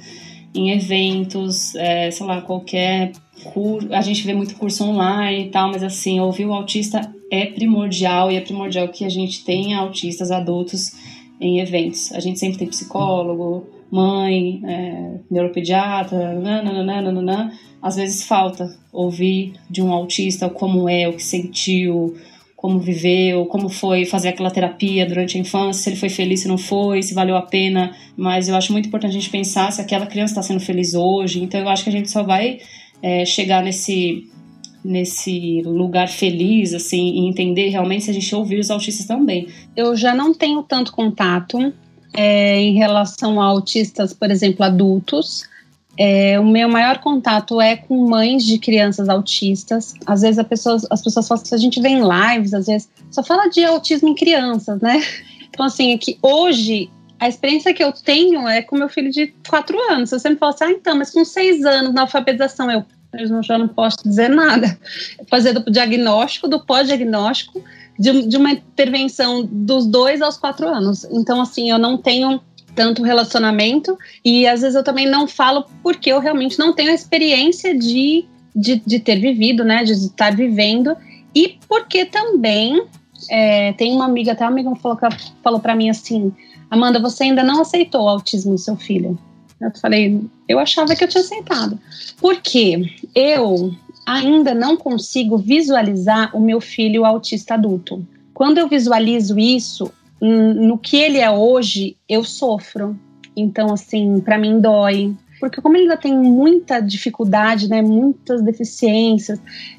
em eventos, é, sei lá, qualquer curso. A gente vê muito curso online e tal, mas assim, ouvir o autista é primordial e é primordial que a gente tenha autistas adultos em eventos. A gente sempre tem psicólogo, mãe, é, neuropediatra, nananana, às vezes falta ouvir de um autista como é, o que sentiu, como viveu, como foi fazer aquela terapia durante a infância, se ele foi feliz, se não foi, se valeu a pena. Mas eu acho muito importante a gente pensar se aquela criança está sendo feliz hoje. Então eu acho que a gente só vai é, chegar nesse nesse lugar feliz, assim, e entender realmente se a gente ouvir os autistas também. Eu já não tenho tanto contato é, em relação a autistas, por exemplo, adultos, é, o meu maior contato é com mães de crianças autistas. Às vezes pessoa, as pessoas falam que a gente vê em lives, às vezes só fala de autismo em crianças, né? *laughs* Então, assim, é que hoje a experiência que eu tenho é com meu filho de quatro anos. Você me fala assim, ah, então, mas com seis anos na alfabetização, eu, eu já não posso dizer nada. Fazer do diagnóstico, do pós-diagnóstico, de, de uma intervenção dos dois aos quatro anos. Então, assim, eu não tenho tanto relacionamento e às vezes eu também não falo porque eu realmente não tenho a experiência de, de, de ter vivido, né, de estar vivendo e porque também é, tem uma amiga, até uma amiga falou, falou para mim assim, Amanda, você ainda não aceitou o autismo do seu filho? Eu falei, eu achava que eu tinha aceitado. Porque eu ainda não consigo visualizar o meu filho autista adulto. Quando eu visualizo isso, no que ele é hoje, eu sofro. Então, assim, para mim dói. Porque como ele ainda tem muita dificuldade, né, muitas deficiências,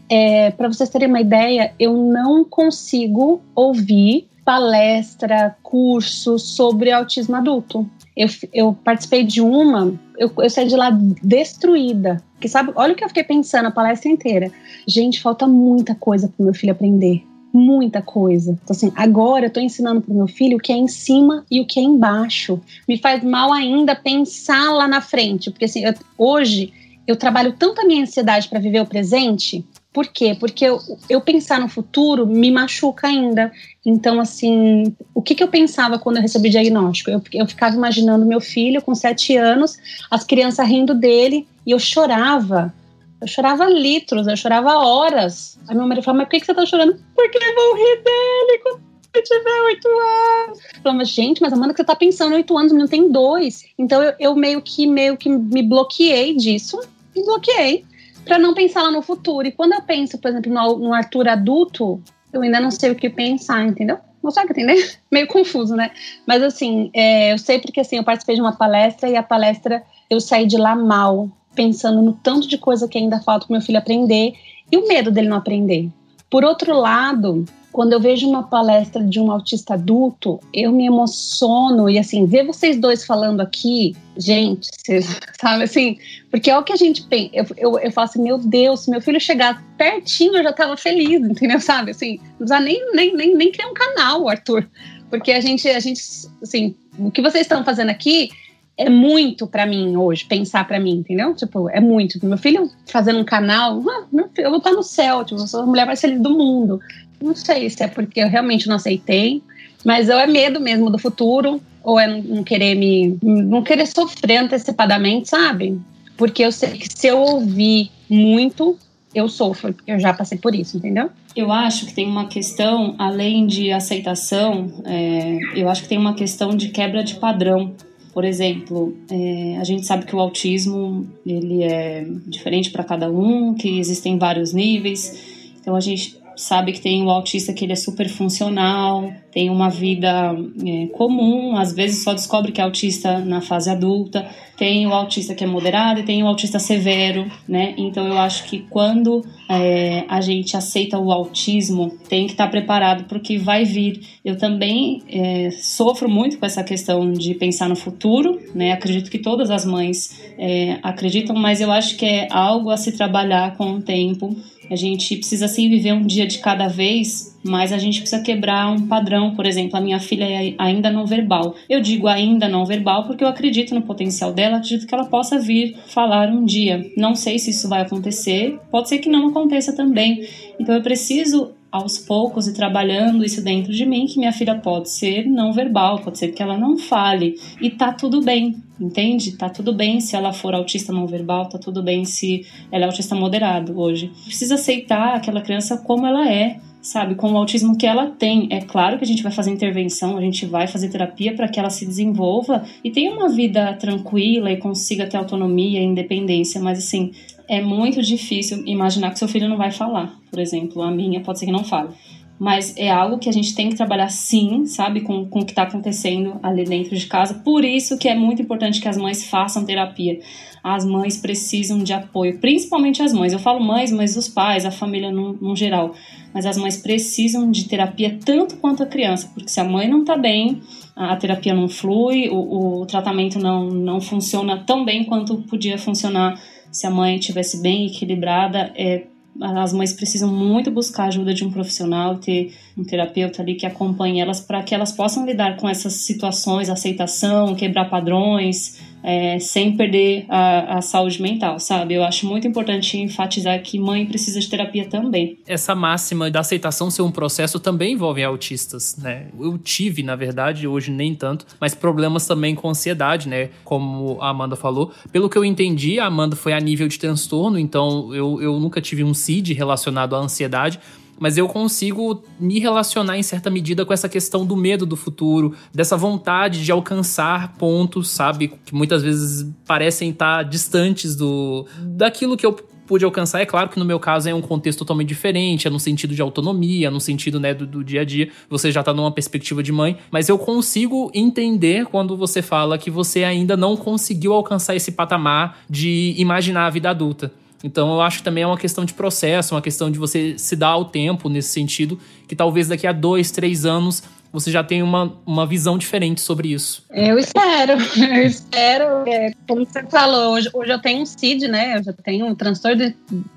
é, para vocês terem uma ideia, eu não consigo ouvir palestra, curso sobre autismo adulto. Eu, eu participei de uma, eu, eu saí de lá destruída. Que sabe, olha o que eu fiquei pensando a palestra inteira. Gente, falta muita coisa para meu filho aprender muita coisa. Então, assim, agora eu tô ensinando pro meu filho o que é em cima e o que é embaixo. Me faz mal ainda pensar lá na frente, porque assim, eu, hoje eu trabalho tanto a minha ansiedade para viver o presente. Por quê? Porque eu, eu, pensar no futuro me machuca ainda. Então, assim, o que, que eu pensava quando eu recebi o diagnóstico? Eu, eu ficava imaginando meu filho com sete anos, as crianças rindo dele, e eu chorava eu chorava litros, eu chorava horas. Aí meu marido falou, mas por que, você tá chorando? Porque eu vou rir dele quando ele tiver oito anos. Eu falava, gente, mas Amanda, que você tá pensando oito anos, o menino tem dois. Então eu, eu, meio que meio que me bloqueei disso, me bloqueei para não pensar lá no futuro. E quando eu penso, por exemplo, no, no Arthur adulto, eu ainda não sei o que pensar, entendeu? Consegue entender? *laughs* Meio confuso, né? Mas assim, é, eu sei porque assim, eu participei de uma palestra e a palestra eu saí de lá mal pensando no tanto de coisa que ainda falta para meu filho aprender e o medo dele não aprender. Por outro lado, quando eu vejo uma palestra de um autista adulto, eu me emociono e assim, ver vocês dois falando aqui, gente, vocês, *laughs* sabe assim, porque é o que a gente pensa. Eu, eu, eu falo assim, meu Deus, se meu filho chegar pertinho, eu já tava feliz, *laughs* entendeu? Sabe? Assim, não precisa nem, nem, nem, nem criar um canal, Arthur. Porque a gente, a gente, assim, o que vocês estão fazendo aqui é muito para mim hoje, pensar para mim, entendeu? Tipo, é muito. Meu filho fazendo um canal, ah, meu filho, eu vou estar no céu, tipo, eu sou a mulher mais feliz do mundo. Não sei se é porque eu realmente não aceitei, mas ou é medo mesmo do futuro, ou é não querer me. não querer sofrer antecipadamente, sabe? Porque eu sei que se eu ouvir muito, eu sofro, porque eu já passei por isso, entendeu? Eu acho que tem uma questão, além de aceitação, é, eu acho que tem uma questão de quebra de padrão. Por exemplo, é, a gente sabe que o autismo ele é diferente para cada um, que existem vários níveis. Então a gente sabe que tem o autista que ele é super funcional, tem uma vida é, comum, às vezes só descobre que é autista na fase adulta. Tem o autista que é moderado e tem o autista severo, né? Então eu acho que quando é, a gente aceita o autismo, tem que estar preparado para o que vai vir. Eu também é, sofro muito com essa questão de pensar no futuro, né? Acredito que todas as mães é, acreditam, mas eu acho que é algo a se trabalhar com o tempo a gente precisa sim viver um dia de cada vez, mas a gente precisa quebrar um padrão. Por exemplo, a minha filha é ainda não verbal. Eu digo ainda não verbal porque eu acredito no potencial dela, acredito que ela possa vir falar um dia. Não sei se isso vai acontecer, pode ser que não aconteça também. Então eu preciso aos poucos e trabalhando isso dentro de mim que minha filha pode ser não verbal, pode ser que ela não fale e tá tudo bem, entende? Tá tudo bem se ela for autista não verbal, tá tudo bem se ela é autista moderado hoje. Precisa aceitar aquela criança como ela é, sabe, com o autismo que ela tem. É claro que a gente vai fazer intervenção, a gente vai fazer terapia para que ela se desenvolva e tenha uma vida tranquila e consiga ter autonomia e independência, mas assim, é muito difícil imaginar que seu filho não vai falar. Por exemplo, a minha pode ser que não fale. Mas é algo que a gente tem que trabalhar sim, sabe, com, com o que está acontecendo ali dentro de casa. Por isso que é muito importante que as mães façam terapia. As mães precisam de apoio, principalmente as mães. Eu falo mães, mas os pais, a família no, no geral. Mas as mães precisam de terapia tanto quanto a criança, porque se a mãe não está bem, a terapia não flui, o, o tratamento não, não funciona tão bem quanto podia funcionar se a mãe estivesse bem equilibrada, é, as mães precisam muito buscar a ajuda de um profissional, ter um terapeuta ali que acompanhe elas para que elas possam lidar com essas situações, aceitação, quebrar padrões, é, sem perder a, a, saúde mental, sabe? Eu acho muito importante enfatizar que mãe precisa de terapia também. Essa máxima da aceitação ser um processo também envolve autistas, né? Eu tive, na verdade, hoje nem tanto, mas problemas também com ansiedade, né? Como a Amanda falou. Pelo que eu entendi, a Amanda foi a nível de transtorno, então eu, eu nunca tive um CID relacionado à ansiedade mas eu consigo me relacionar em certa medida com essa questão do medo do futuro, dessa vontade de alcançar pontos, sabe, que muitas vezes parecem estar distantes do daquilo que eu pude alcançar. É claro que no meu caso é um contexto totalmente diferente, é no sentido de autonomia, no sentido né, do, do dia a dia. Você já tá numa perspectiva de mãe, mas eu consigo entender quando você fala que você ainda não conseguiu alcançar esse patamar de imaginar a vida adulta. Então eu acho que também é uma questão de processo, uma questão de você se dar ao tempo nesse sentido, que talvez daqui a dois, três anos você já tenha uma, uma visão diferente sobre isso. Eu espero, *laughs* eu espero. É, como você falou, hoje, hoje eu tenho um CID, né? Eu já tenho um transtorno de,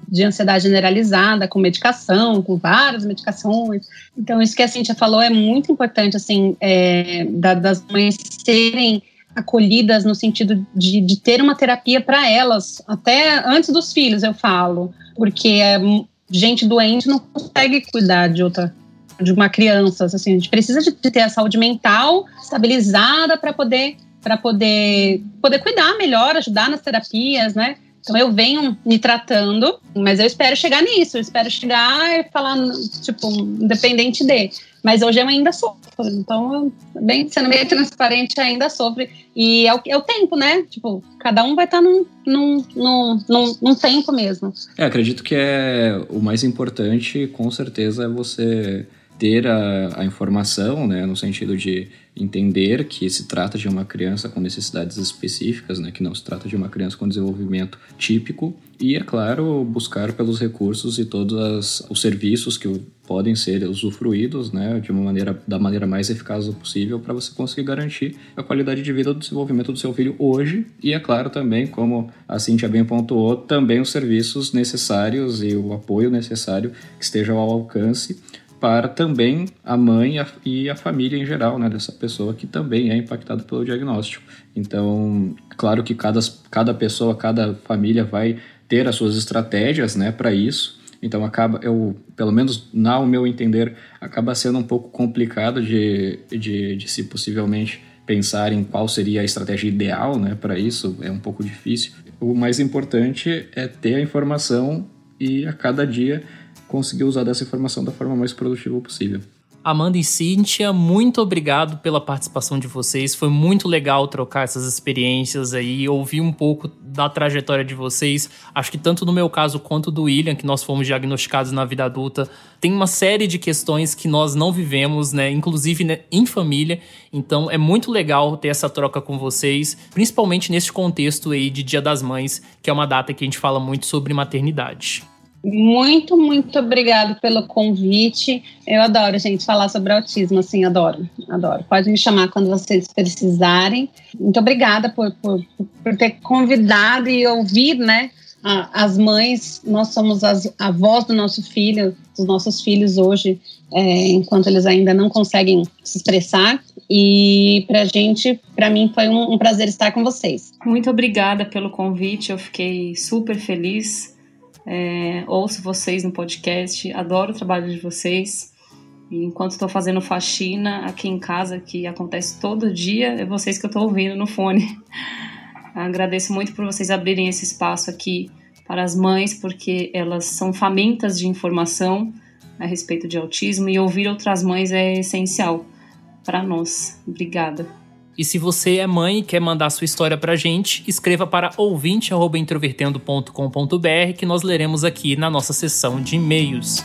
de ansiedade generalizada, com medicação, com várias medicações. Então, isso que a Cintia falou é muito importante, assim, é, da, das mães serem acolhidas no sentido de, de ter uma terapia para elas, até antes dos filhos, eu falo, porque é, gente doente não consegue cuidar de outra de uma criança, assim, a gente precisa de, ter a saúde mental estabilizada para poder para poder poder cuidar melhor, ajudar nas terapias, né? Então eu venho me tratando, mas eu espero chegar nisso, eu espero chegar e falar, tipo, independente de. Mas hoje eu ainda sofro, então, bem, sendo meio transparente, ainda sofre. E é o, é o tempo, né? Tipo, cada um vai estar tá num, num, num, num, num tempo mesmo. É, acredito que é o mais importante, com certeza, é você ter a, a, informação, né, no sentido de entender que se trata de uma criança com necessidades específicas, né, que não se trata de uma criança com desenvolvimento típico, e, é claro, buscar pelos recursos e todos os serviços que podem ser usufruídos né, de uma maneira, da maneira mais eficaz possível para você conseguir garantir a qualidade de vida do desenvolvimento do seu filho hoje e, é claro, também, como a Cintia bem pontuou, também os serviços necessários e o apoio necessário que estejam ao alcance para também a mãe e a família em geral, né, dessa pessoa que também é impactada pelo diagnóstico. Então, claro que cada, cada pessoa, cada família vai ter as suas estratégias, né, para isso, então acaba, eu, pelo menos na o meu entender, acaba sendo um pouco complicado de, de, de se possivelmente pensar em qual seria a estratégia ideal né, para isso, é um pouco difícil. O mais importante é ter a informação e a cada dia conseguir usar dessa informação da forma mais produtiva possível. Amanda e Cíntia, muito obrigado pela participação de vocês. Foi muito legal trocar essas experiências aí, ouvir um pouco da trajetória de vocês. Acho que tanto no meu caso quanto do William, que nós fomos diagnosticados na vida adulta, tem uma série de questões que nós não vivemos, né, inclusive né, em família. Então é muito legal ter essa troca com vocês, principalmente nesse contexto aí de Dia das Mães, que é uma data que a gente fala muito sobre maternidade. Muito, muito obrigado pelo convite. Eu adoro, gente, falar sobre autismo, assim, adoro, adoro. Pode me chamar quando vocês precisarem. Muito obrigada por, por, por ter convidado e ouvir, né, as mães. Nós somos as, a voz do nosso filho, dos nossos filhos hoje, é, enquanto eles ainda não conseguem se expressar. E pra gente, pra mim, foi um, um prazer estar com vocês. Muito obrigada pelo convite, eu fiquei super feliz é, ouço vocês no podcast, adoro o trabalho de vocês. E enquanto estou fazendo faxina aqui em casa, que acontece todo dia, é vocês que eu estou ouvindo no fone. *laughs* Agradeço muito por vocês abrirem esse espaço aqui para as mães, porque elas são famintas de informação a respeito de autismo e ouvir outras mães é essencial para nós. Obrigada. E se você é mãe e quer mandar sua história pra gente, escreva para ouvinte.introvertendo.com.br que nós leremos aqui na nossa sessão de e-mails.